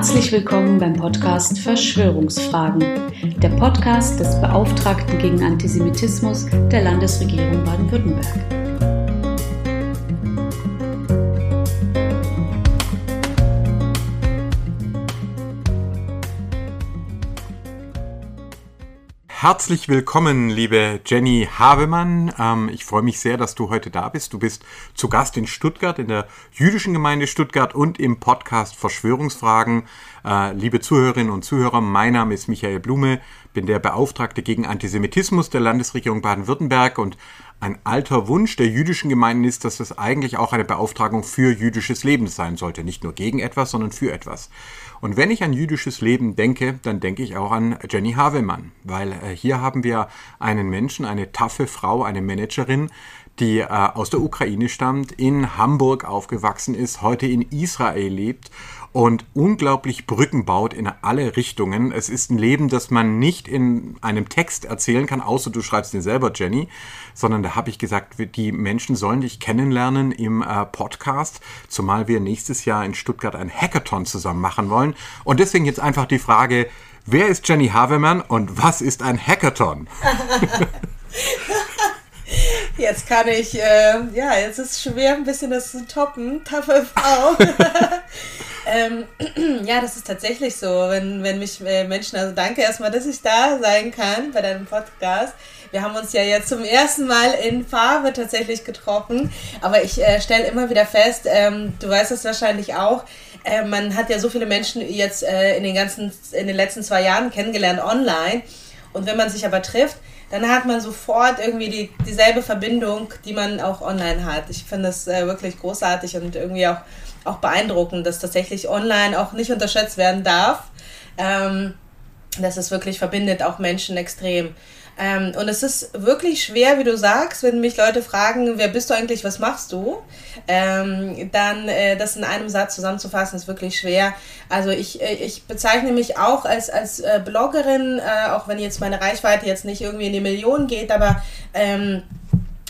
Herzlich willkommen beim Podcast Verschwörungsfragen, der Podcast des Beauftragten gegen Antisemitismus der Landesregierung Baden-Württemberg. Herzlich willkommen, liebe Jenny Havemann. Ähm, ich freue mich sehr, dass du heute da bist. Du bist zu Gast in Stuttgart, in der jüdischen Gemeinde Stuttgart und im Podcast Verschwörungsfragen. Äh, liebe Zuhörerinnen und Zuhörer, mein Name ist Michael Blume, bin der Beauftragte gegen Antisemitismus der Landesregierung Baden-Württemberg und ein alter Wunsch der jüdischen Gemeinden ist, dass es eigentlich auch eine Beauftragung für jüdisches Leben sein sollte. Nicht nur gegen etwas, sondern für etwas. Und wenn ich an jüdisches Leben denke, dann denke ich auch an Jenny Havemann, weil äh, hier haben wir einen Menschen, eine taffe Frau, eine Managerin, die äh, aus der Ukraine stammt, in Hamburg aufgewachsen ist, heute in Israel lebt und unglaublich Brücken baut in alle Richtungen. Es ist ein Leben, das man nicht in einem Text erzählen kann, außer du schreibst den selber, Jenny, sondern da habe ich gesagt, die Menschen sollen dich kennenlernen im äh, Podcast, zumal wir nächstes Jahr in Stuttgart ein Hackathon zusammen machen wollen. Und deswegen jetzt einfach die Frage, wer ist Jenny Havemann und was ist ein Hackathon? Jetzt kann ich, äh, ja, jetzt ist es schwer, ein bisschen das zu toppen. Taffe Frau. ähm, ja, das ist tatsächlich so, wenn, wenn mich äh, Menschen, also danke erstmal, dass ich da sein kann bei deinem Podcast. Wir haben uns ja jetzt zum ersten Mal in Farbe tatsächlich getroffen, aber ich äh, stelle immer wieder fest, ähm, du weißt es wahrscheinlich auch, äh, man hat ja so viele Menschen jetzt äh, in den ganzen, in den letzten zwei Jahren kennengelernt online und wenn man sich aber trifft, dann hat man sofort irgendwie die, dieselbe Verbindung, die man auch online hat. Ich finde das äh, wirklich großartig und irgendwie auch, auch beeindruckend, dass tatsächlich online auch nicht unterschätzt werden darf. Ähm, dass es wirklich verbindet auch Menschen extrem. Ähm, und es ist wirklich schwer, wie du sagst, wenn mich Leute fragen, wer bist du eigentlich, was machst du? Ähm, dann äh, das in einem Satz zusammenzufassen, ist wirklich schwer. Also ich, äh, ich bezeichne mich auch als, als äh, Bloggerin, äh, auch wenn jetzt meine Reichweite jetzt nicht irgendwie in die Millionen geht, aber ähm,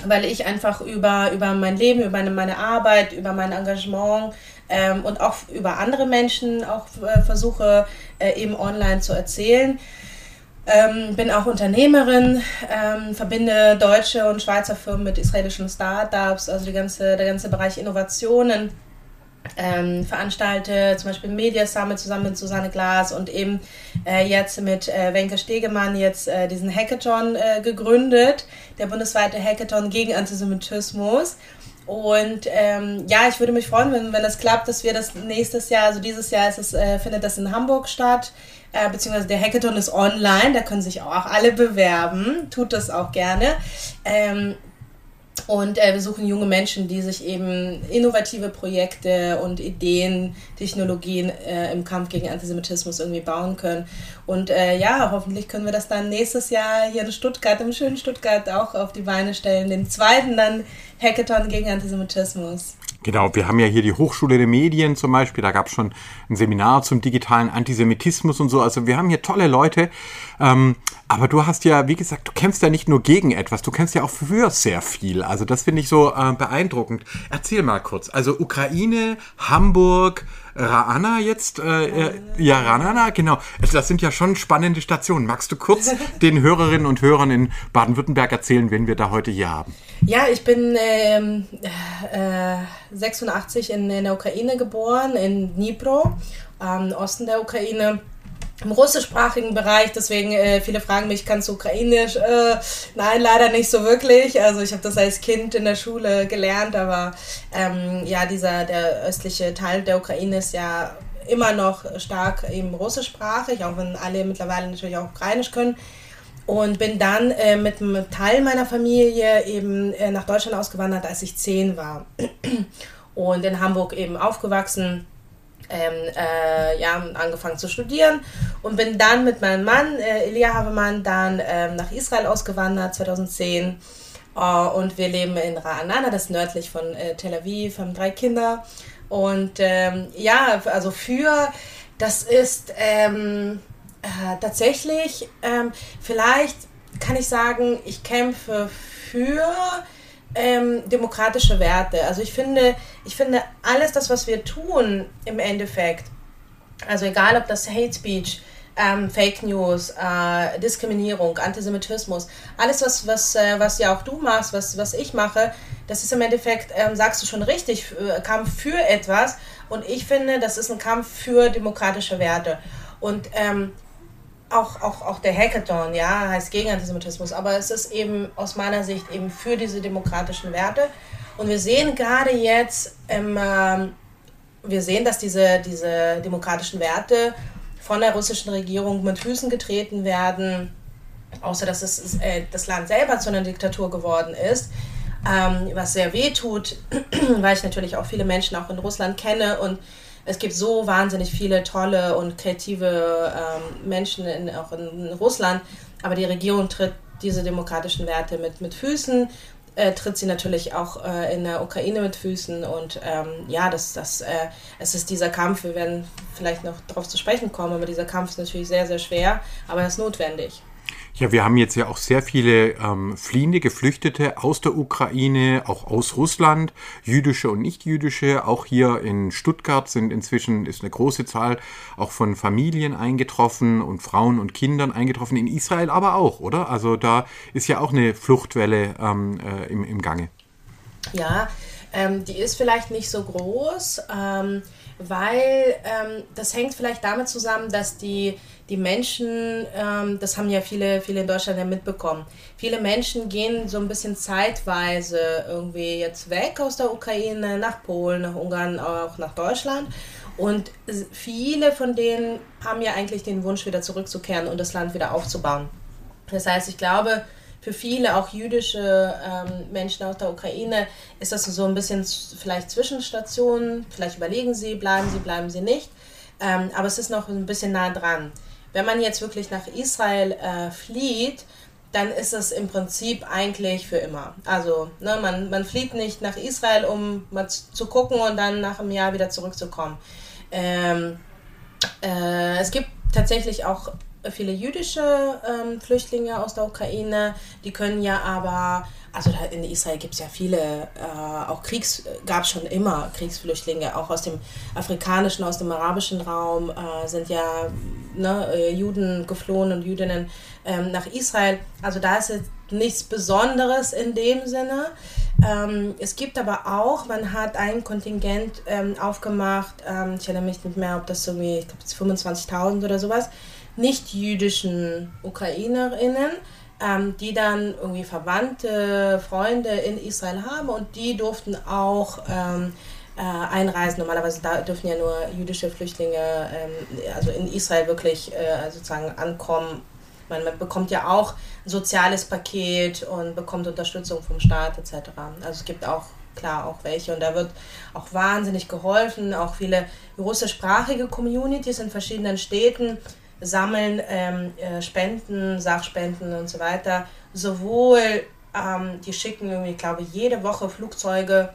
weil ich einfach über, über mein Leben, über meine, meine Arbeit, über mein Engagement ähm, und auch über andere Menschen auch äh, versuche äh, eben online zu erzählen. Ähm, bin auch Unternehmerin, ähm, verbinde deutsche und Schweizer Firmen mit israelischen Startups, also ganze, der ganze Bereich Innovationen. Ähm, veranstalte zum Beispiel Media Summit zusammen mit Susanne Glas und eben äh, jetzt mit äh, Wenke Stegemann jetzt äh, diesen Hackathon äh, gegründet, der bundesweite Hackathon gegen Antisemitismus. Und ähm, ja, ich würde mich freuen, wenn, wenn das klappt, dass wir das nächstes Jahr, also dieses Jahr es, äh, findet das in Hamburg statt äh, beziehungsweise der Hackathon ist online, da können sich auch alle bewerben, tut das auch gerne. Ähm, und äh, wir suchen junge Menschen, die sich eben innovative Projekte und Ideen, Technologien äh, im Kampf gegen Antisemitismus irgendwie bauen können. Und äh, ja, hoffentlich können wir das dann nächstes Jahr hier in Stuttgart, im schönen Stuttgart, auch auf die Beine stellen. Den zweiten dann Hackathon gegen Antisemitismus. Genau, wir haben ja hier die Hochschule der Medien zum Beispiel, da gab es schon ein Seminar zum digitalen Antisemitismus und so. Also wir haben hier tolle Leute. Ähm, aber du hast ja, wie gesagt, du kämpfst ja nicht nur gegen etwas, du kämpfst ja auch für sehr viel. Also das finde ich so äh, beeindruckend. Erzähl mal kurz. Also Ukraine, Hamburg, Raana jetzt, äh, äh, ja, Ranana, genau. Also das sind ja schon spannende Stationen. Magst du kurz den Hörerinnen und Hörern in Baden-Württemberg erzählen, wen wir da heute hier haben? Ja, ich bin ähm, äh, 86 in, in, der Ukraine geboren, in Dnipro, im Osten der Ukraine im russischsprachigen Bereich, deswegen äh, viele fragen mich, kannst du Ukrainisch? Äh, nein, leider nicht so wirklich. Also ich habe das als Kind in der Schule gelernt, aber ähm, ja, dieser der östliche Teil der Ukraine ist ja immer noch stark eben russischsprachig, auch wenn alle mittlerweile natürlich auch Ukrainisch können. Und bin dann äh, mit einem Teil meiner Familie eben äh, nach Deutschland ausgewandert, als ich zehn war. Und in Hamburg eben aufgewachsen ähm, äh, ja, angefangen zu studieren und bin dann mit meinem Mann, äh, Elia Havemann, dann ähm, nach Israel ausgewandert 2010. Äh, und wir leben in Ra'anana, das ist nördlich von äh, Tel Aviv, haben drei Kinder. Und ähm, ja, also für, das ist ähm, äh, tatsächlich, ähm, vielleicht kann ich sagen, ich kämpfe für ähm, demokratische Werte. Also ich finde, ich finde alles das, was wir tun im Endeffekt, Also egal, ob das Hate Speech, ähm, Fake News, äh, Diskriminierung, Antisemitismus, alles, was, was, äh, was ja auch du machst, was, was ich mache, das ist im Endeffekt, ähm, sagst du schon richtig, äh, Kampf für etwas. Und ich finde, das ist ein Kampf für demokratische Werte. Und ähm, auch, auch, auch der Hackathon, ja, heißt gegen Antisemitismus, aber es ist eben aus meiner Sicht eben für diese demokratischen Werte. Und wir sehen gerade jetzt, ähm, wir sehen, dass diese, diese demokratischen Werte von der russischen Regierung mit Füßen getreten werden, außer dass es, äh, das Land selber zu einer Diktatur geworden ist, ähm, was sehr weh tut, weil ich natürlich auch viele Menschen auch in Russland kenne und es gibt so wahnsinnig viele tolle und kreative ähm, Menschen in, auch in, Russland, aber die Regierung tritt diese demokratischen Werte mit, mit Füßen, äh, tritt sie natürlich auch äh, in der Ukraine mit Füßen und ähm, ja, das, das, äh, es ist dieser Kampf, wir werden vielleicht noch darauf zu sprechen kommen, aber dieser Kampf ist natürlich sehr, sehr schwer, aber er ist notwendig. Ja, wir haben jetzt ja auch sehr viele ähm, fliehende Geflüchtete aus der Ukraine, auch aus Russland, jüdische und nicht-jüdische. Auch hier in Stuttgart sind inzwischen ist eine große Zahl auch von Familien eingetroffen und Frauen und Kindern eingetroffen. In Israel aber auch, oder? Also da ist ja auch eine Fluchtwelle ähm, äh, im, im Gange. Ja, ähm, die ist vielleicht nicht so groß, ähm, weil ähm, das hängt vielleicht damit zusammen, dass die die Menschen, ähm, das haben ja viele, viele in Deutschland ja mitbekommen, viele Menschen gehen so ein bisschen zeitweise irgendwie jetzt weg aus der Ukraine, nach Polen, nach Ungarn, auch nach Deutschland. Und viele von denen haben ja eigentlich den Wunsch, wieder zurückzukehren und das Land wieder aufzubauen. Das heißt, ich glaube, für viele, auch jüdische ähm, Menschen aus der Ukraine, ist das so ein bisschen vielleicht Zwischenstation. Vielleicht überlegen sie, bleiben sie, bleiben sie nicht. Ähm, aber es ist noch ein bisschen nah dran. Wenn man jetzt wirklich nach Israel äh, flieht, dann ist es im Prinzip eigentlich für immer. Also ne, man, man flieht nicht nach Israel, um mal zu gucken und dann nach einem Jahr wieder zurückzukommen. Ähm, äh, es gibt tatsächlich auch viele jüdische ähm, Flüchtlinge aus der Ukraine, die können ja aber also in Israel gibt es ja viele, äh, auch Kriegs, gab es schon immer Kriegsflüchtlinge, auch aus dem afrikanischen, aus dem arabischen Raum äh, sind ja ne, äh, Juden geflohen und Jüdinnen ähm, nach Israel. Also da ist jetzt nichts Besonderes in dem Sinne. Ähm, es gibt aber auch, man hat ein Kontingent ähm, aufgemacht, ähm, ich erinnere mich nicht mehr, ob das ich glaube 25.000 oder sowas, nicht jüdischen Ukrainerinnen, ähm, die dann irgendwie Verwandte, Freunde in Israel haben und die durften auch ähm, äh, einreisen. Normalerweise da dürfen ja nur jüdische Flüchtlinge ähm, also in Israel wirklich äh, sozusagen ankommen. Man, man bekommt ja auch ein soziales Paket und bekommt Unterstützung vom Staat etc. Also es gibt auch klar auch welche und da wird auch wahnsinnig geholfen. Auch viele russischsprachige Communities in verschiedenen Städten sammeln ähm, äh, Spenden, Sachspenden und so weiter. Sowohl, ähm, die schicken irgendwie, glaube ich, jede Woche Flugzeuge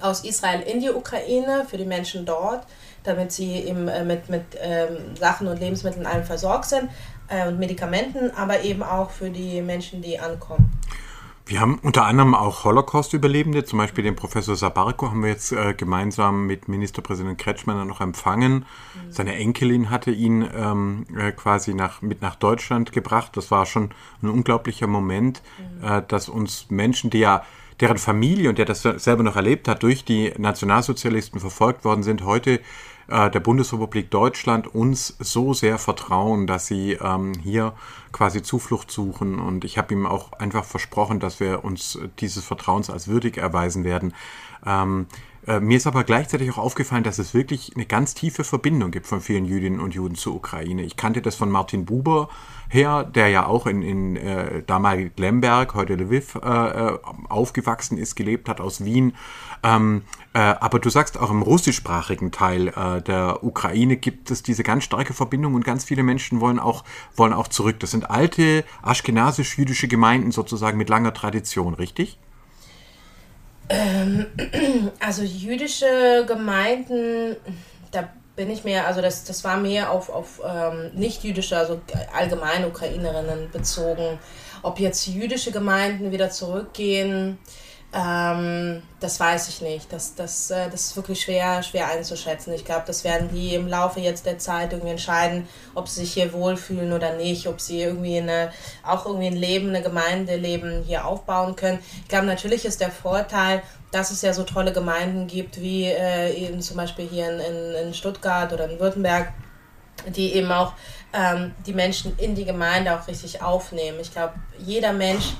aus Israel in die Ukraine für die Menschen dort, damit sie eben äh, mit, mit ähm, Sachen und Lebensmitteln allem versorgt sind äh, und Medikamenten, aber eben auch für die Menschen, die ankommen. Wir haben unter anderem auch Holocaust-Überlebende, zum Beispiel den Professor Sabarko haben wir jetzt äh, gemeinsam mit Ministerpräsident Kretschmann noch empfangen. Mhm. Seine Enkelin hatte ihn ähm, äh, quasi nach, mit nach Deutschland gebracht. Das war schon ein unglaublicher Moment, mhm. äh, dass uns Menschen, die ja deren Familie und der das selber noch erlebt hat, durch die Nationalsozialisten verfolgt worden sind, heute äh, der Bundesrepublik Deutschland uns so sehr vertrauen, dass sie ähm, hier quasi Zuflucht suchen. Und ich habe ihm auch einfach versprochen, dass wir uns dieses Vertrauens als würdig erweisen werden. Ähm, äh, mir ist aber gleichzeitig auch aufgefallen, dass es wirklich eine ganz tiefe Verbindung gibt von vielen Jüdinnen und Juden zur Ukraine. Ich kannte das von Martin Buber her, der ja auch in, in äh, damalig Lemberg, heute Lviv, äh, äh, aufgewachsen ist, gelebt hat aus Wien. Ähm, äh, aber du sagst, auch im russischsprachigen Teil äh, der Ukraine gibt es diese ganz starke Verbindung und ganz viele Menschen wollen auch, wollen auch zurück. Das sind alte aschkenasisch-jüdische Gemeinden sozusagen mit langer Tradition, richtig? Ähm, also jüdische Gemeinden, da bin ich mehr, also das, das war mehr auf, auf ähm, nicht-jüdische, also allgemein Ukrainerinnen bezogen. Ob jetzt jüdische Gemeinden wieder zurückgehen, Ähm, das weiß ich nicht. Das, das, äh, das ist wirklich schwer, schwer einzuschätzen. Ich glaube, das werden die im Laufe jetzt der Zeit irgendwie entscheiden, ob sie sich hier wohlfühlen oder nicht, ob sie irgendwie eine, auch irgendwie ein Leben, eine Gemeindeleben hier aufbauen können. Ich glaube, natürlich ist der Vorteil, dass es ja so tolle Gemeinden gibt, wie äh, eben zum Beispiel hier in, in, in Stuttgart oder in Württemberg, die eben auch ähm, die Menschen in die Gemeinde auch richtig aufnehmen. Ich glaube, jeder Mensch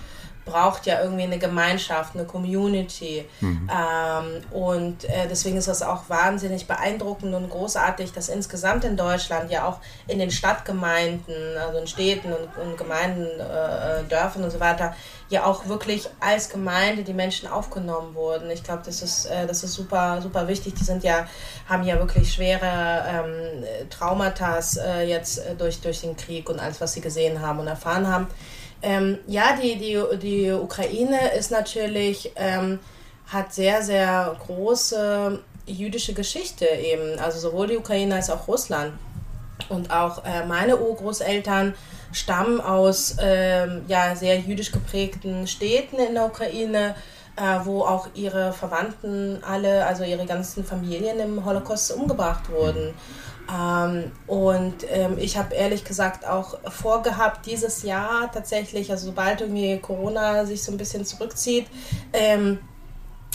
braucht ja irgendwie eine Gemeinschaft, eine Community. Mhm. Ähm, und äh, deswegen ist das auch wahnsinnig beeindruckend und großartig, dass insgesamt in Deutschland ja auch in den Stadtgemeinden, also in Städten und, und Gemeinden, äh, äh, Dörfern und so weiter, ja auch wirklich als Gemeinde die Menschen aufgenommen wurden. Ich glaube, das ist, äh, das ist super, super wichtig. Die sind ja, haben ja wirklich schwere ähm, Traumata äh, jetzt äh, durch, durch den Krieg und alles, was sie gesehen haben und erfahren haben. Ähm, ja, die, die, die Ukraine ist natürlich, ähm, hat sehr, sehr große jüdische Geschichte eben. Also sowohl die Ukraine als auch Russland. Und auch äh, meine Urgroßeltern stammen aus ähm, ja, sehr jüdisch geprägten Städten in der Ukraine, äh, wo auch ihre Verwandten alle, also ihre ganzen Familien im Holocaust umgebracht wurden. Ähm, und ähm, ich habe ehrlich gesagt auch vorgehabt, dieses Jahr tatsächlich, also sobald irgendwie Corona sich so ein bisschen zurückzieht, ähm,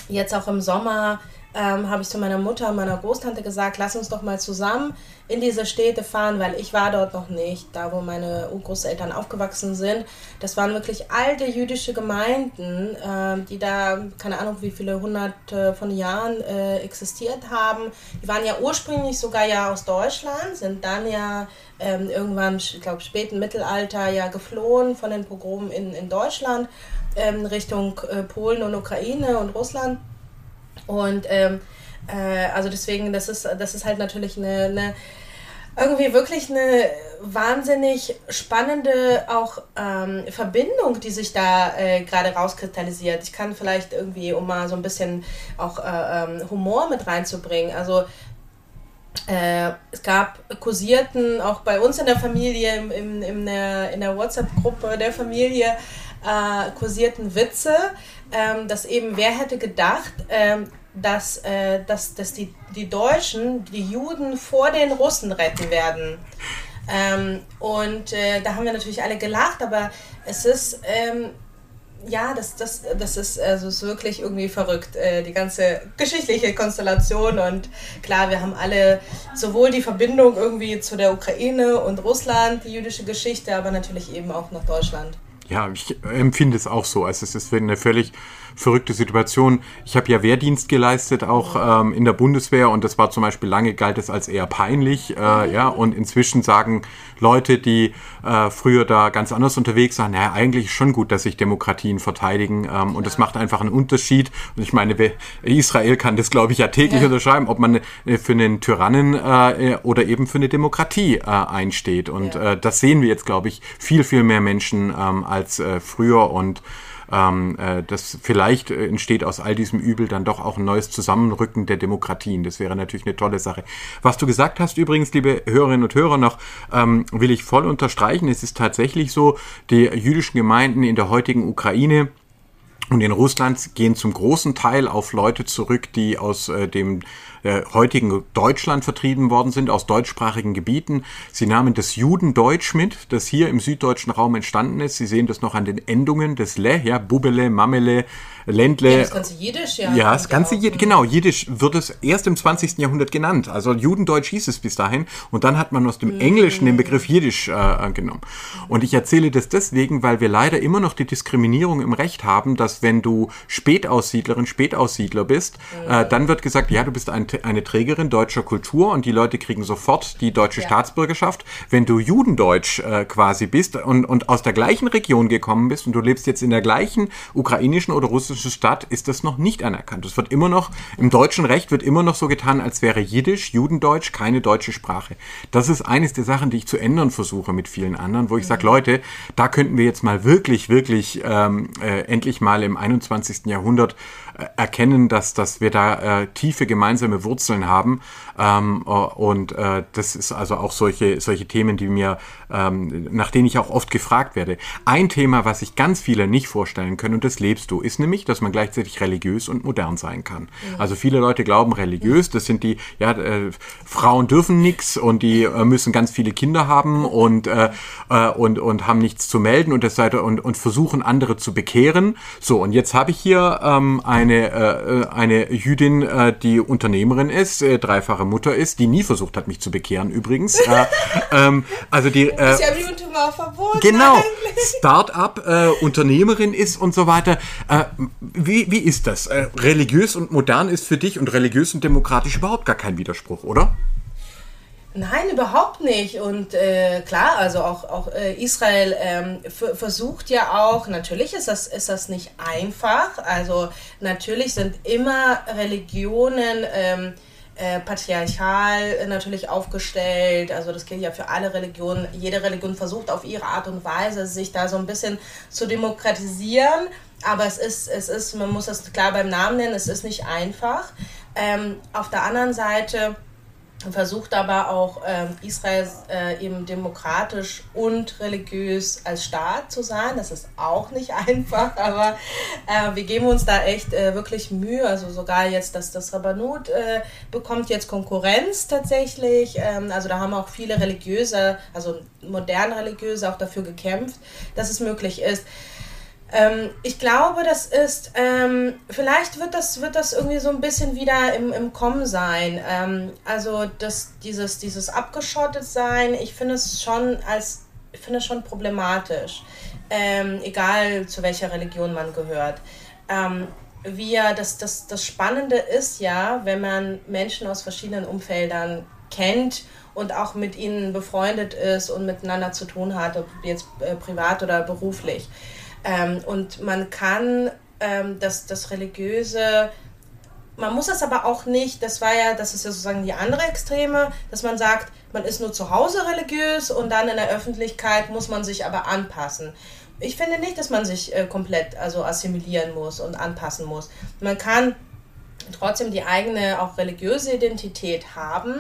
jetzt auch im Sommer ähm, habe ich zu meiner Mutter, meiner Großtante gesagt, lass uns doch mal zusammen in diese Städte fahren, weil ich war dort noch nicht, da wo meine Urgroßeltern aufgewachsen sind. Das waren wirklich alte jüdische Gemeinden, äh, die da, keine Ahnung, wie viele hunderte von Jahren äh, existiert haben. Die waren ja ursprünglich sogar ja aus Deutschland, sind dann ja ähm, irgendwann, ich glaube, späten Mittelalter ja geflohen von den Pogromen in, in Deutschland ähm, Richtung äh, Polen und Ukraine und Russland. Und ähm, äh, also deswegen, das ist, das ist halt natürlich eine, eine irgendwie wirklich eine wahnsinnig spannende auch ähm, Verbindung, die sich da äh, gerade rauskristallisiert. Ich kann vielleicht irgendwie, um mal so ein bisschen auch äh, ähm, Humor mit reinzubringen, also äh, es gab kursierten auch bei uns in der Familie, im, im, in der, in der WhatsApp-Gruppe der Familie, äh, kursierten Witze, ähm, dass eben, wer hätte gedacht, ähm, dass, äh, dass, dass die, die Deutschen die Juden vor den Russen retten werden. Ähm, und äh, da haben wir natürlich alle gelacht, aber es ist, ähm, ja, das, das, das ist, also ist wirklich irgendwie verrückt, äh, die ganze geschichtliche Konstellation. Und klar, wir haben alle sowohl die Verbindung irgendwie zu der Ukraine und Russland, die jüdische Geschichte, aber natürlich eben auch nach Deutschland. Ja, ich empfinde es auch so. Also es ist eine völlig verrückte Situation. Ich habe ja Wehrdienst geleistet, auch ähm, in der Bundeswehr und das war zum Beispiel lange galt es als eher peinlich, äh, ja, und inzwischen sagen Leute, die äh, früher da ganz anders unterwegs waren, naja, eigentlich ist schon gut, dass sich Demokratien verteidigen ähm, und das macht einfach einen Unterschied. Und ich meine, Israel kann das, glaube ich, ja täglich ja. unterschreiben, ob man äh, für einen Tyrannen äh, oder eben für eine Demokratie äh, einsteht. Und ja. äh, das sehen wir jetzt, glaube ich, viel, viel mehr Menschen ähm, als äh, früher und ähm, äh, das vielleicht äh, entsteht aus all diesem Übel dann doch auch ein neues Zusammenrücken der Demokratien. Das wäre natürlich eine tolle Sache. Was du gesagt hast übrigens, liebe Hörerinnen und Hörer, noch ähm, will ich voll unterstreichen. Es ist tatsächlich so, die jüdischen Gemeinden in der heutigen Ukraine und in Russland gehen zum großen Teil auf Leute zurück, die aus äh, dem äh, heutigen Deutschland vertrieben worden sind, aus deutschsprachigen Gebieten. Sie nahmen das Judendeutsch mit, das hier im süddeutschen Raum entstanden ist. Sie sehen das noch an den Endungen des Le, ja, Bubele, Mamele, Ländle. Ja, das ganze Jiddisch, ja. Ja, das ganze Jiddisch, genau, Jiddisch wird es erst im 20. Jahrhundert genannt. Also Judendeutsch hieß es bis dahin und dann hat man aus dem Englischen den Begriff Jiddisch äh, genommen. Und ich erzähle das deswegen, weil wir leider immer noch die Diskriminierung im Recht haben, dass wenn du Spätaussiedlerin, Spätaussiedler bist, äh, dann wird gesagt, ja, du bist ein eine Trägerin deutscher Kultur und die Leute kriegen sofort die deutsche ja. Staatsbürgerschaft. Wenn du Judendeutsch äh, quasi bist und, und aus der gleichen Region gekommen bist und du lebst jetzt in der gleichen ukrainischen oder russischen Stadt, ist das noch nicht anerkannt. Es wird immer noch, im deutschen Recht wird immer noch so getan, als wäre Jiddisch, Judendeutsch keine deutsche Sprache. Das ist eines der Sachen, die ich zu ändern versuche mit vielen anderen, wo ich mhm. sage, Leute, da könnten wir jetzt mal wirklich, wirklich ähm, äh, endlich mal im 21. Jahrhundert erkennen, dass, dass wir da äh, tiefe gemeinsame Wurzeln haben. Ähm, äh, und äh, das ist also auch solche, solche Themen, die mir, ähm, nach denen ich auch oft gefragt werde. Ein Thema, was sich ganz viele nicht vorstellen können, und das lebst du, ist nämlich, dass man gleichzeitig religiös und modern sein kann. Mhm. Also viele Leute glauben religiös, das sind die, ja, äh, Frauen dürfen nichts und die äh, müssen ganz viele Kinder haben und, äh, äh, und, und haben nichts zu melden und, das, und, und versuchen andere zu bekehren. So, und jetzt habe ich hier ähm, eine, äh, eine Jüdin, äh, die Unternehmerin ist, äh, dreifache Mutter ist, die nie versucht hat, mich zu bekehren übrigens. äh, ähm, also die, äh, ist ja Judentum verboten. Genau, Start-up, äh, Unternehmerin ist und so weiter. Äh, wie, wie ist das? Äh, religiös und modern ist für dich und religiös und demokratisch überhaupt gar kein Widerspruch, oder? Nein, überhaupt nicht. Und äh, klar, also auch, auch äh, Israel ähm, versucht ja auch, natürlich ist das, ist das nicht einfach. Also natürlich sind immer Religionen ähm, äh, patriarchal natürlich aufgestellt. Also das gilt ja für alle Religionen. Jede Religion versucht auf ihre Art und Weise, sich da so ein bisschen zu demokratisieren. Aber es ist, es ist, man muss das klar beim Namen nennen, es ist nicht einfach. Ähm, auf der anderen Seite versucht aber auch ähm, Israel äh, eben demokratisch und religiös als Staat zu sein. Das ist auch nicht einfach, aber äh, wir geben uns da echt äh, wirklich Mühe. Also sogar jetzt, dass das Rabbanut äh, bekommt jetzt Konkurrenz tatsächlich. Ähm, also da haben auch viele religiöse, also moderne religiöse auch dafür gekämpft, dass es möglich ist. Ähm, ich glaube, das ist, ähm, vielleicht wird das, wird das irgendwie so ein bisschen wieder im, im Kommen sein. Ähm, also das, dieses, dieses abgeschottet sein, ich finde es schon als, ich finde es schon problematisch. Ähm, egal zu welcher Religion man gehört. Ähm, wir, das, das, das Spannende ist ja, wenn man Menschen aus verschiedenen Umfeldern kennt und auch mit ihnen befreundet ist und miteinander zu tun hat, ob jetzt äh, privat oder beruflich. Ähm, und man kann ähm, das, das Religiöse, man muss das aber auch nicht, das war ja, das ist ja sozusagen die andere Extreme, dass man sagt, man ist nur zu Hause religiös und dann in der Öffentlichkeit muss man sich aber anpassen. Ich finde nicht, dass man sich äh, komplett also assimilieren muss und anpassen muss. Man kann trotzdem die eigene auch religiöse Identität haben.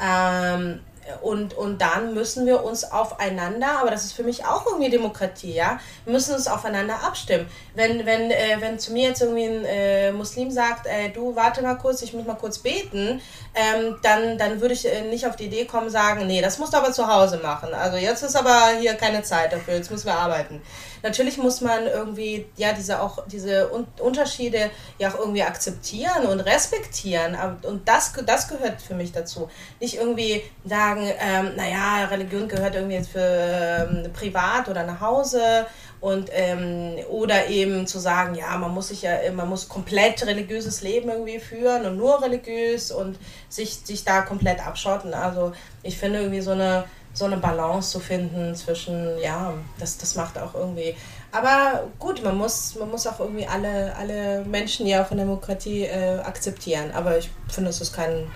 Ähm, und, und dann müssen wir uns aufeinander, aber das ist für mich auch irgendwie Demokratie, ja, wir müssen uns aufeinander abstimmen. Wenn, wenn, äh, wenn zu mir jetzt irgendwie ein äh, Muslim sagt, äh, du warte mal kurz, ich muss mal kurz beten, ähm, dann, dann würde ich äh, nicht auf die Idee kommen, sagen, nee, das musst du aber zu Hause machen. Also jetzt ist aber hier keine Zeit dafür, jetzt müssen wir arbeiten natürlich muss man irgendwie ja diese auch diese Un Unterschiede ja auch irgendwie akzeptieren und respektieren. Und das, das gehört für mich dazu. Nicht irgendwie sagen, ähm, naja, Religion gehört irgendwie jetzt für ähm, privat oder nach Hause und ähm, oder eben zu sagen, ja, man muss sich ja, man muss komplett religiöses Leben irgendwie führen und nur religiös und sich, sich da komplett abschotten. Also ich finde irgendwie so eine so eine Balance zu finden zwischen, ja, das, das macht auch irgendwie. Aber gut, man muss, man muss auch irgendwie alle, alle Menschen ja in Demokratie äh, akzeptieren. Aber ich finde, das ist kein,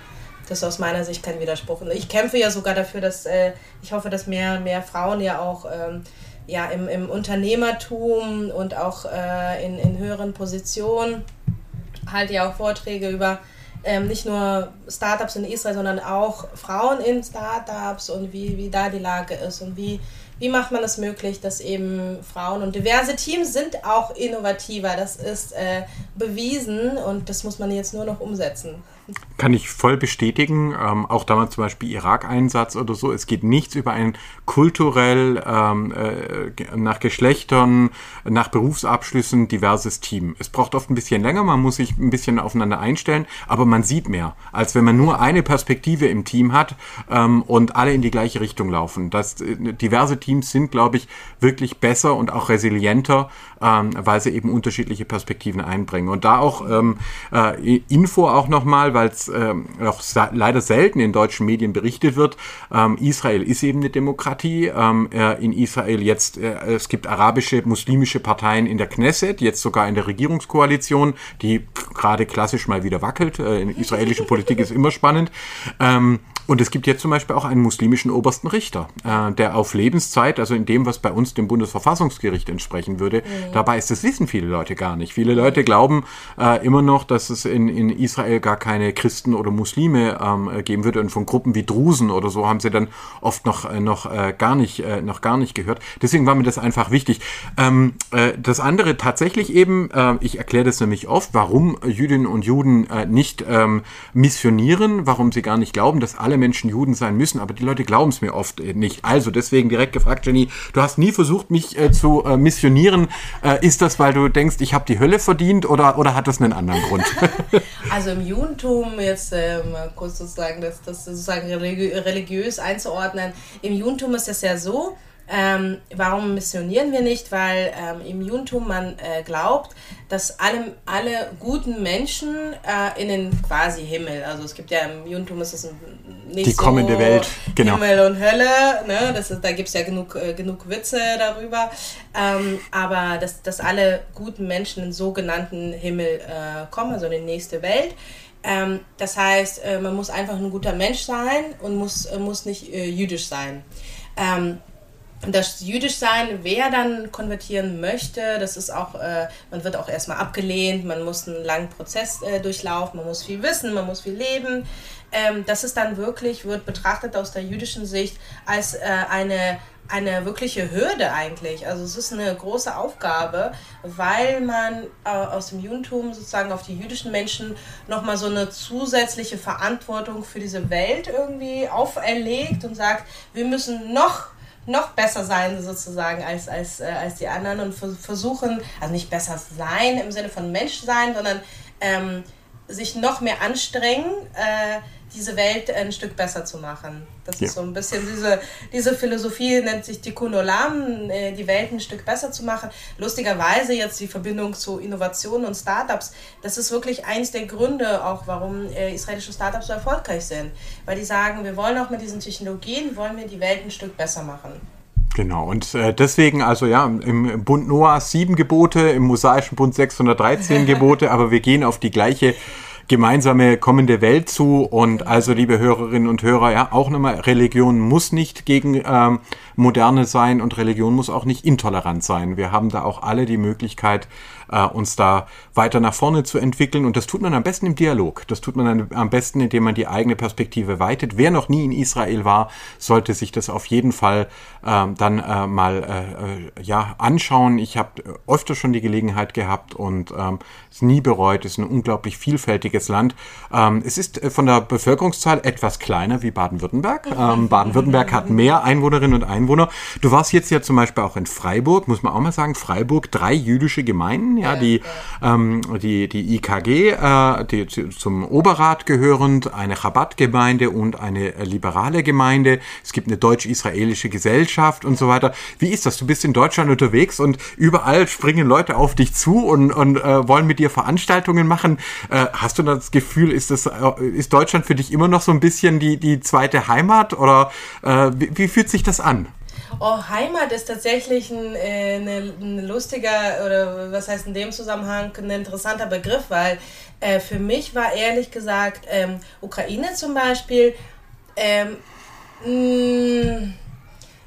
das ist aus meiner Sicht kein Widerspruch. Ich kämpfe ja sogar dafür, dass äh, ich hoffe, dass mehr, mehr Frauen ja auch ähm, ja, im, im Unternehmertum und auch äh, in, in höheren Positionen halte ja auch Vorträge über ähm, nicht nur Startups in Israel, sondern auch Frauen in Startups und wie, wie da die Lage ist und wie, wie macht man es möglich, dass eben Frauen und diverse Teams sind auch innovativer. Das ist äh, bewiesen und das muss man jetzt nur noch umsetzen. Kann ich voll bestätigen. Ähm, auch damals zum Beispiel Irak-Einsatz oder so. Es geht nichts über ein kulturell, ähm, äh, nach Geschlechtern, nach Berufsabschlüssen diverses Team. Es braucht oft ein bisschen länger, man muss sich ein bisschen aufeinander einstellen, aber man sieht mehr, als wenn man nur eine Perspektive im Team hat ähm, und alle in die gleiche Richtung laufen. Das, äh, diverse Teams sind, glaube ich, wirklich besser und auch resilienter, ähm, weil sie eben unterschiedliche Perspektiven einbringen. Und da auch ähm, äh, Info auch nochmal, weil es ähm, auch leider selten in deutschen Medien berichtet wird. Ähm, Israel ist eben eine Demokratie. Ähm, äh, in Israel jetzt, äh, es gibt arabische, muslimische Parteien in der Knesset, jetzt sogar in der Regierungskoalition, die gerade klassisch mal wieder wackelt. Äh, israelische Politik ist immer spannend. Ähm, Und es gibt jetzt zum Beispiel auch einen muslimischen obersten Richter, äh, der auf Lebenszeit, also in dem, was bei uns dem Bundesverfassungsgericht entsprechen würde, mhm. dabei ist, das wissen viele Leute gar nicht. Viele Leute glauben äh, immer noch, dass es in, in Israel gar keine Christen oder Muslime ähm, geben würde und von Gruppen wie Drusen oder so haben sie dann oft noch, äh, noch, äh, gar, nicht, äh, noch gar nicht gehört. Deswegen war mir das einfach wichtig. Ähm, äh, das andere tatsächlich eben, ich erkläre das nämlich oft, warum Jüdinnen und Juden nicht ähm, missionieren, warum sie gar nicht glauben, dass alle Menschen Juden sein müssen, aber die Leute glauben es mir oft äh, nicht. Also deswegen direkt gefragt, Jenny, du hast nie versucht, mich äh, zu äh, missionieren. Äh, ist das, weil du denkst, ich habe die Hölle verdient oder, oder hat das einen anderen Grund? also im Judentum, jetzt äh, mal kurz sozusagen, das, das sozusagen religi religiös einzuordnen, im Judentum ist es ja so, ähm, warum missionieren wir nicht? Weil ähm, im Judentum man äh, glaubt, dass alle, alle guten Menschen äh, in den quasi Himmel, also es gibt ja im Judentum ist es nicht Die so kommende Welt, genau. Himmel und Hölle, ne? das ist, da gibt es ja genug, äh, genug Witze darüber, ähm, aber dass, dass alle guten Menschen in den sogenannten Himmel äh, kommen, also in die nächste Welt. Ähm, das heißt, äh, man muss einfach ein guter Mensch sein und muss, äh, muss nicht jüdisch sein. Ähm, das jüdisch sein, wer dann konvertieren möchte, das ist auch, äh, man wird auch erstmal abgelehnt, man muss einen langen Prozess äh, durchlaufen, man muss viel wissen, man muss viel leben. Ähm, das ist dann wirklich, wird betrachtet aus der jüdischen Sicht als äh, eine, eine wirkliche Hürde eigentlich. Also es ist eine große Aufgabe, weil man äh, aus dem Judentum sozusagen auf die jüdischen Menschen nochmal so eine zusätzliche Verantwortung für diese Welt irgendwie auferlegt und sagt, wir müssen noch noch besser sein sozusagen als, als, äh, als die anderen und versuchen, also nicht besser sein im Sinne von Mensch sein, sondern ähm, sich noch mehr anstrengen, äh, diese Welt ein Stück besser zu machen. Das ja. ist so ein bisschen diese, diese Philosophie, nennt sich die Kunolam, äh, die Welt ein Stück besser zu machen. Lustigerweise jetzt die Verbindung zu Innovation und Startups, das ist wirklich eins der Gründe auch, warum äh, israelische Startups so erfolgreich sind. Weil die sagen, wir wollen auch mit diesen Technologien, wollen wir die Welt ein Stück besser machen. Genau, und äh, deswegen, also ja, im Bund Noah sieben Gebote, im mosaischen Bund 613 Gebote, aber wir gehen auf die gleiche gemeinsame kommende Welt zu. Und also, liebe Hörerinnen und Hörer, ja, auch nochmal, Religion muss nicht gegen ähm, Moderne sein und Religion muss auch nicht intolerant sein. Wir haben da auch alle die Möglichkeit, äh, uns da weiter nach vorne zu entwickeln. Und das tut man am besten im Dialog. Das tut man am besten, indem man die eigene Perspektive weitet. Wer noch nie in Israel war, sollte sich das auf jeden Fall äh, dann äh, mal äh, ja, anschauen. Ich habe öfter schon die Gelegenheit gehabt und ähm, es nie bereut. Es ist ein unglaublich vielfältiges Land. Ähm, es ist von der Bevölkerungszahl etwas kleiner wie Baden-Württemberg. Ähm, Baden-Württemberg hat mehr Einwohnerinnen und Einwohner. Du warst jetzt ja zum Beispiel auch in Freiburg, muss man auch mal sagen, Freiburg, drei jüdische Gemeinden, ja, die, ähm, die, die IKG, äh, die zum Oberrat gehörend, eine Chabad-Gemeinde und eine äh, liberale Gemeinde. Es gibt eine deutsch-israelische Gesellschaft und so weiter. Wie ist das? Du bist in Deutschland unterwegs und überall springen Leute auf dich zu und, und äh, wollen mit dir Veranstaltungen machen. Äh, hast du das Gefühl, ist, das, äh, ist Deutschland für dich immer noch so ein bisschen die, die zweite Heimat oder äh, wie, wie fühlt sich das an? Oh, Heimat ist tatsächlich ein, äh, eine, ein lustiger oder was heißt in dem Zusammenhang ein interessanter Begriff, weil äh, für mich war ehrlich gesagt ähm, Ukraine zum Beispiel ähm, mh, mm,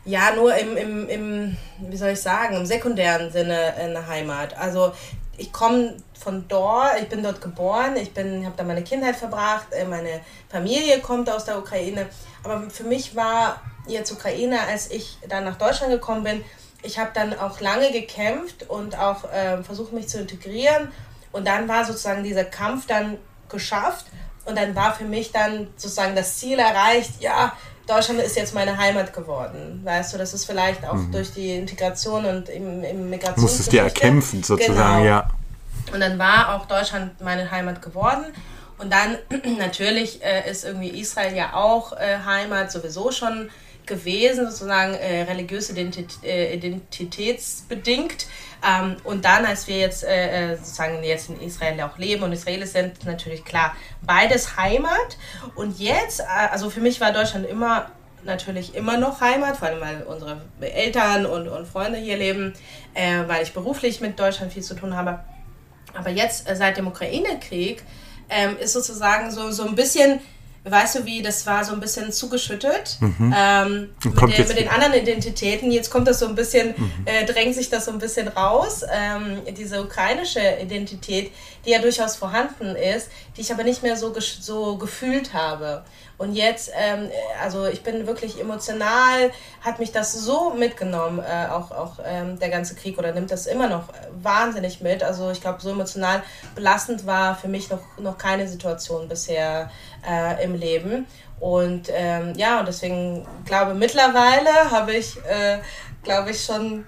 ja nur im, im, im, wie soll ich sagen, im sekundären Sinne eine Heimat. Also ich komme von dort, ich bin dort geboren, ich habe da meine Kindheit verbracht, äh, meine Familie kommt aus der Ukraine, aber für mich war jetzt Ukraine, als ich dann nach Deutschland gekommen bin, ich habe dann auch lange gekämpft und auch äh, versucht, mich zu integrieren. Und dann war sozusagen dieser Kampf dann geschafft. Und dann war für mich dann sozusagen das Ziel erreicht, ja, Deutschland ist jetzt meine Heimat geworden. Weißt du, das ist vielleicht auch mhm. durch die Integration und im, im Migrations. Musstest dir erkämpfen, sozusagen, genau. ja. Und dann war auch Deutschland meine Heimat geworden. Und dann natürlich äh, ist irgendwie Israel ja auch äh, Heimat sowieso schon gewesen, sozusagen äh, religiös äh, identitätsbedingt. Ähm, und dann, als wir jetzt äh, äh, sozusagen jetzt in Israel auch leben und Israelis sind, natürlich klar, beides Heimat. Und jetzt, äh, also für mich war Deutschland immer natürlich immer noch Heimat, vor allem weil unsere Eltern und, und Freunde hier leben, äh, weil ich beruflich mit Deutschland viel zu tun habe. Aber jetzt seit dem Ukraine-Krieg ähm, ist sozusagen so, so ein bisschen weißt du wie, das war so ein bisschen zugeschüttet mhm. ähm, mit, den, mit, den, anderen Identitäten. Jetzt kommt das so ein bisschen, mhm. äh, drängt sich das so ein bisschen raus. Ähm, diese ukrainische Identität, die ja durchaus vorhanden ist, die ich aber nicht mehr so, so gefühlt habe. Und jetzt, ähm, also ich bin wirklich emotional, hat mich das so mitgenommen, äh, auch, auch ähm, der ganze Krieg oder nimmt das immer noch wahnsinnig mit. Also ich glaube, so emotional belastend war für mich noch, noch keine Situation bisher äh, im Leben. Und ähm, ja, und deswegen glaube mittlerweile habe ich, äh, glaube ich, schon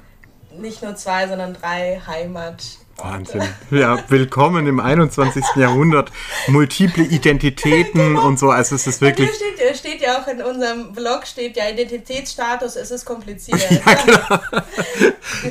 nicht nur zwei, sondern drei Heimat. Wahnsinn. Ja, willkommen im 21. Jahrhundert. Multiple Identitäten und so. Also es ist wirklich. Und steht, steht ja auch in unserem Blog steht ja Identitätsstatus, es ist kompliziert. Ja, genau.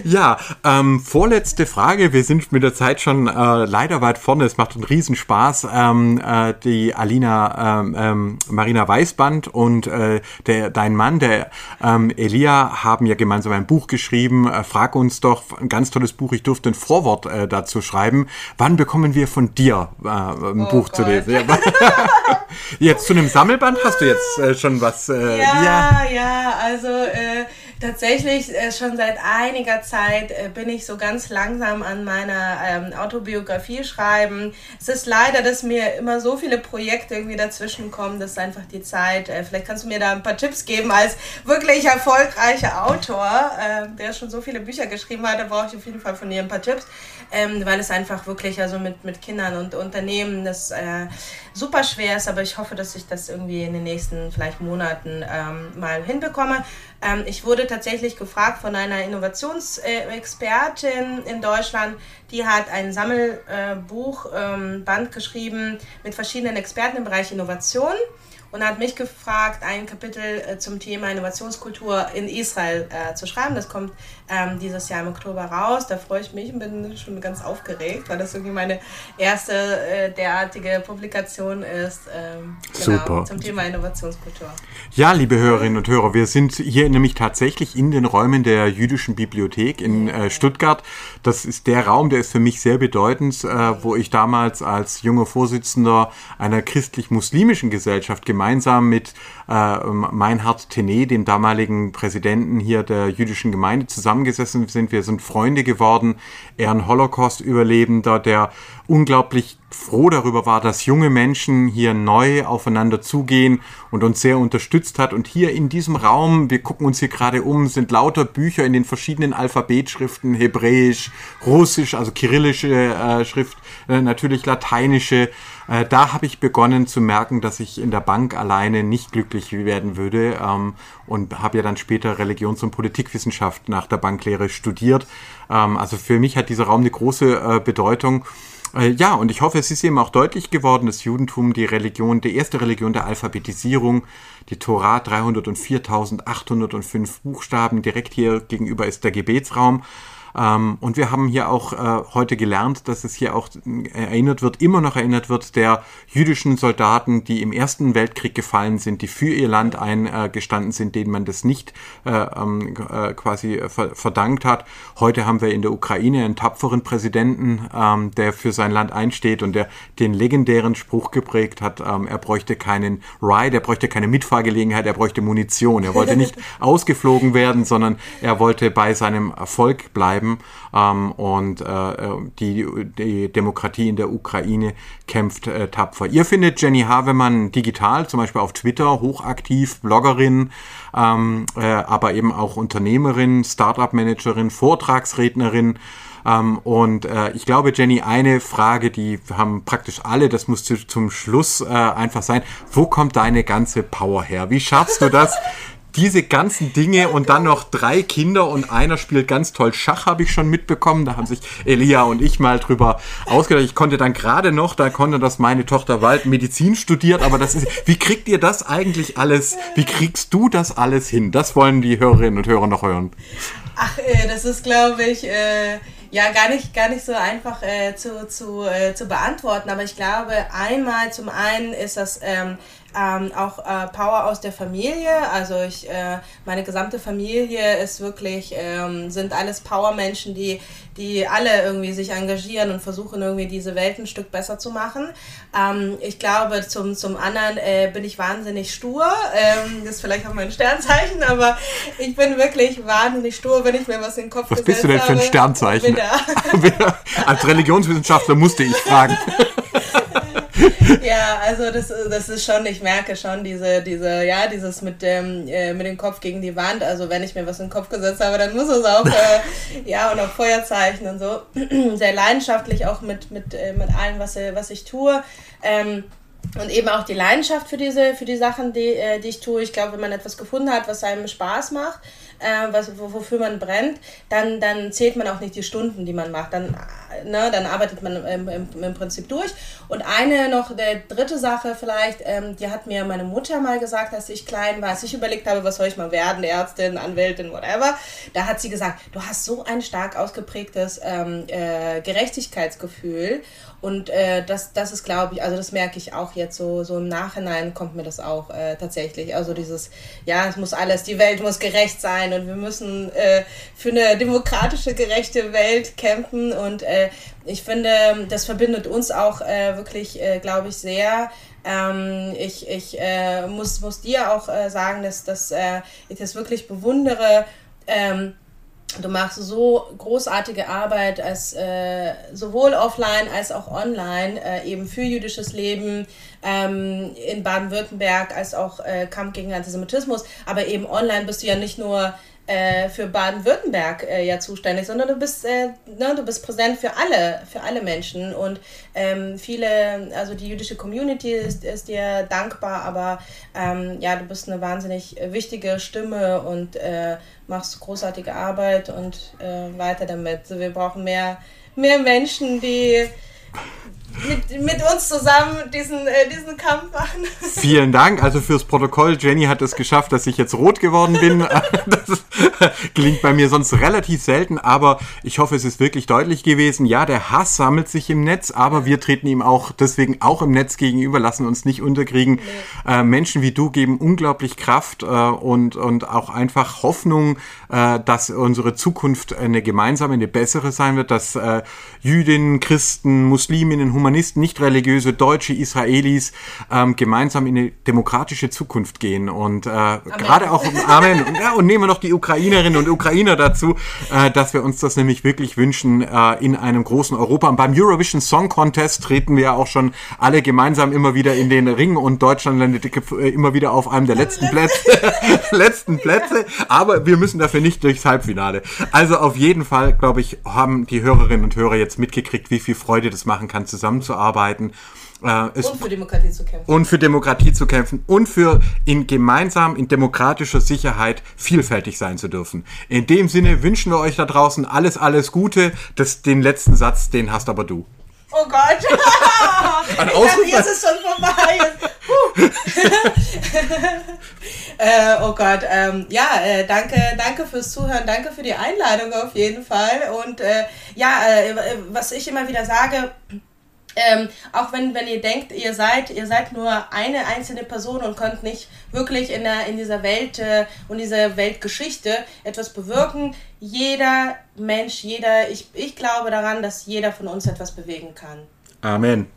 ja ähm, vorletzte Frage. Wir sind mit der Zeit schon äh, leider weit vorne. Es macht einen Riesenspaß. Ähm, äh, die Alina ähm, ähm Marina Weißband und äh, der, dein Mann, der ähm, Elia, haben ja gemeinsam ein Buch geschrieben. Äh, frag uns doch, ein ganz tolles Buch. Ich durfte ein Vorwort äh, dazu schreiben. Wann bekommen wir von dir äh, ein oh Buch Gott. zu lesen? jetzt zu einem Sammelband hast du jetzt äh, schon was? Äh, ja, ja, ja, also äh, tatsächlich äh, schon seit einiger Zeit äh, bin ich so ganz langsam an meiner ähm, Autobiografie schreiben. Es ist leider, dass mir immer so viele Projekte irgendwie dazwischen kommen, dass einfach die Zeit, äh, vielleicht kannst du mir da ein paar Tipps geben als wirklich erfolgreicher Autor, ähm, der schon so viele Bücher geschrieben hat, da brauche ich auf jeden Fall von dir ein paar Tipps, ähm, weil es einfach wirklich also mit, mit Kindern und Unternehmen das äh, super schwer ist, aber ich hoffe, dass ich das irgendwie in den nächsten vielleicht Monaten ähm, mal hinbekomme. Ähm, ich wurde tatsächlich gefragt von einer Innovationsexpertin in Deutschland, die hat ein Sammelbuch, ähm, Band geschrieben mit verschiedenen Experten im Bereich Innovation und hat mich gefragt, ein Kapitel äh, zum Thema Innovationskultur in Israel äh, zu schreiben. Das kommt ähm, dieses Jahr im Oktober raus. Da freue ich mich und bin schon ganz aufgeregt, weil das irgendwie meine erste äh, derartige Publikation ist ähm, genau, Super. zum Thema Innovationskultur. Ja, liebe Hörerinnen und Hörer, wir sind hier nämlich tatsächlich in den Räumen der jüdischen Bibliothek in äh, Stuttgart. Das ist der Raum, der ist für mich sehr bedeutend, äh, wo ich damals als junger Vorsitzender einer christlich-muslimischen Gesellschaft gemacht gemeinsam mit äh, Meinhard Tenet, dem damaligen Präsidenten hier der jüdischen Gemeinde, zusammengesessen sind. Wir sind Freunde geworden. Er ein Holocaust-Überlebender, der unglaublich froh darüber war, dass junge Menschen hier neu aufeinander zugehen und uns sehr unterstützt hat. Und hier in diesem Raum, wir gucken uns hier gerade um, sind lauter Bücher in den verschiedenen Alphabetschriften, Hebräisch, Russisch, also kyrillische äh, Schrift, äh, natürlich lateinische. Äh, da habe ich begonnen zu merken, dass ich in der Bank alleine nicht glücklich werden würde ähm, und habe ja dann später Religions- und Politikwissenschaft nach der Banklehre studiert. Ähm, also für mich hat dieser Raum eine große äh, Bedeutung. Äh, ja, und ich hoffe, es ist eben auch deutlich geworden, dass Judentum die Religion, die erste Religion der Alphabetisierung, die Torah 304.805 Buchstaben, direkt hier gegenüber ist der Gebetsraum. Ähm, und wir haben hier auch äh, heute gelernt, dass es hier auch äh, erinnert wird, immer noch erinnert wird, der jüdischen Soldaten, die im Ersten Weltkrieg gefallen sind, die für ihr Land eingestanden sind, denen man das nicht äh, ähm, äh, quasi ver verdankt hat. Heute haben wir in der Ukraine einen tapferen Präsidenten, ähm, der für sein Land einsteht und der den legendären Spruch geprägt hat, ähm, er bräuchte keinen Ride, er bräuchte keine Mitfahrgelegenheit, er bräuchte Munition. Er wollte nicht ausgeflogen werden, sondern er wollte bei seinem Erfolg bleiben bleiben. Ähm, und äh, die, die Demokratie in der Ukraine kämpft äh, tapfer. Ihr findet Jenny Havemann digital, zum Beispiel auf Twitter, hochaktiv, Bloggerin, ähm, äh, aber eben auch Unternehmerin, Startup-Managerin, Vortragsrednerin. Ähm, und äh, ich glaube, Jenny, eine Frage, die haben praktisch alle, das muss zum Schluss äh, einfach sein. Wo kommt deine ganze Power her? Wie schaffst du das, diese ganzen Dinge und dann noch drei Kinder und einer spielt ganz toll Schach, habe ich schon mitbekommen. Da haben sich Elia und ich mal drüber ausgedacht. Ich konnte dann gerade noch, da konnte das meine Tochter Wald Medizin studiert, aber das ist, wie kriegt ihr das eigentlich alles, wie kriegst du das alles hin? Das wollen die Hörerinnen und Hörer noch hören. Ach, äh, das ist, glaube ich, äh, ja, gar nicht, gar nicht so einfach äh, zu, zu, äh, zu beantworten. Aber ich glaube, einmal zum einen ist das ähm, ähm, auch äh, Power aus der Familie. Also ich, äh, meine gesamte Familie ist wirklich, ähm, sind alles Power-Menschen, die, die alle irgendwie sich engagieren und versuchen irgendwie diese Welt ein Stück besser zu machen. Ähm, ich glaube, zum, zum anderen äh, bin ich wahnsinnig stur. Ähm, das ist vielleicht auch mein Sternzeichen, aber ich bin wirklich wahnsinnig stur, wenn ich mir was in den Kopf Was bist du denn für ein Sternzeichen? Als Religionswissenschaftler musste ich fragen. ja, also das, das ist schon, ich merke schon diese, diese, ja, dieses mit dem, äh, mit dem Kopf gegen die Wand. Also wenn ich mir was in den Kopf gesetzt habe, dann muss es auch, äh, ja, und auch Feuerzeichen und so. Sehr leidenschaftlich auch mit, mit, äh, mit allem, was, äh, was ich tue. Ähm, und eben auch die Leidenschaft für diese, für die Sachen, die, äh, die ich tue. Ich glaube, wenn man etwas gefunden hat, was einem Spaß macht, äh, was, wofür man brennt, dann, dann zählt man auch nicht die Stunden, die man macht. Dann, ne, dann arbeitet man im, im, im Prinzip durch. Und eine noch, der dritte Sache vielleicht, ähm, die hat mir meine Mutter mal gesagt, als ich klein war, als ich überlegt habe, was soll ich mal werden, Ärztin, Anwältin, whatever. Da hat sie gesagt, du hast so ein stark ausgeprägtes ähm, äh, Gerechtigkeitsgefühl. Und äh, das, das ist, glaube ich, also das merke ich auch jetzt so, so im Nachhinein kommt mir das auch äh, tatsächlich. Also dieses, ja, es muss alles, die Welt muss gerecht sein und wir müssen äh, für eine demokratische, gerechte Welt kämpfen. Und äh, ich finde, das verbindet uns auch äh, wirklich, äh, glaube ich, sehr. Ähm, ich ich äh, muss, muss dir auch äh, sagen, dass, dass äh, ich das wirklich bewundere. Ähm, Du machst so großartige Arbeit als äh, sowohl offline als auch online, äh, eben für jüdisches Leben ähm, in Baden-Württemberg, als auch äh, Kampf gegen Antisemitismus. Aber eben online bist du ja nicht nur äh, für Baden-Württemberg äh, ja zuständig, sondern du bist, äh, ne, du bist präsent für alle, für alle Menschen und ähm, viele, also die jüdische Community ist, ist dir dankbar, aber ähm, ja, du bist eine wahnsinnig wichtige Stimme und äh, machst großartige Arbeit und äh, weiter damit. Wir brauchen mehr, mehr Menschen, die mit, mit uns zusammen diesen, äh, diesen Kampf machen. Vielen Dank. Also fürs Protokoll, Jenny hat es geschafft, dass ich jetzt rot geworden bin. Das gelingt bei mir sonst relativ selten, aber ich hoffe, es ist wirklich deutlich gewesen. Ja, der Hass sammelt sich im Netz, aber wir treten ihm auch deswegen auch im Netz gegenüber, lassen uns nicht unterkriegen. Nee. Äh, Menschen wie du geben unglaublich Kraft äh, und, und auch einfach Hoffnung, äh, dass unsere Zukunft eine gemeinsame, eine bessere sein wird, dass äh, Jüdinnen, Christen, Musliminnen, Humanisten, nicht religiöse Deutsche, Israelis ähm, gemeinsam in eine demokratische Zukunft gehen. Und äh, gerade auch Amen. Und, ja, und nehmen wir noch die Ukrainerinnen und Ukrainer dazu, äh, dass wir uns das nämlich wirklich wünschen äh, in einem großen Europa. Und beim Eurovision Song Contest treten wir ja auch schon alle gemeinsam immer wieder in den Ring und Deutschland landet immer wieder auf einem der letzten Plätze. letzten Plätze. Aber wir müssen dafür nicht durchs Halbfinale. Also auf jeden Fall, glaube ich, haben die Hörerinnen und Hörer jetzt mitgekriegt, wie viel Freude das machen kann, zusammen zusammenzuarbeiten. Äh, und für Demokratie zu kämpfen. Und für Demokratie zu kämpfen und für in gemeinsam in demokratischer Sicherheit vielfältig sein zu dürfen. In dem Sinne wünschen wir euch da draußen alles, alles Gute. Das, den letzten Satz, den hast aber du. Oh Gott. Ein ich dachte, jetzt ist schon vorbei. äh, oh Gott. Ähm, ja, äh, danke, danke fürs Zuhören. Danke für die Einladung auf jeden Fall. Und äh, ja, äh, was ich immer wieder sage, ähm, auch wenn, wenn ihr denkt, ihr seid, ihr seid nur eine einzelne Person und könnt nicht wirklich in, der, in dieser Welt äh, und dieser Weltgeschichte etwas bewirken. Jeder Mensch, jeder, ich, ich glaube daran, dass jeder von uns etwas bewegen kann. Amen.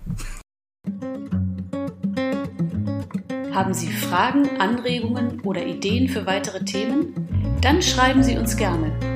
Haben Sie Fragen, Anregungen oder Ideen für weitere Themen? Dann schreiben Sie uns gerne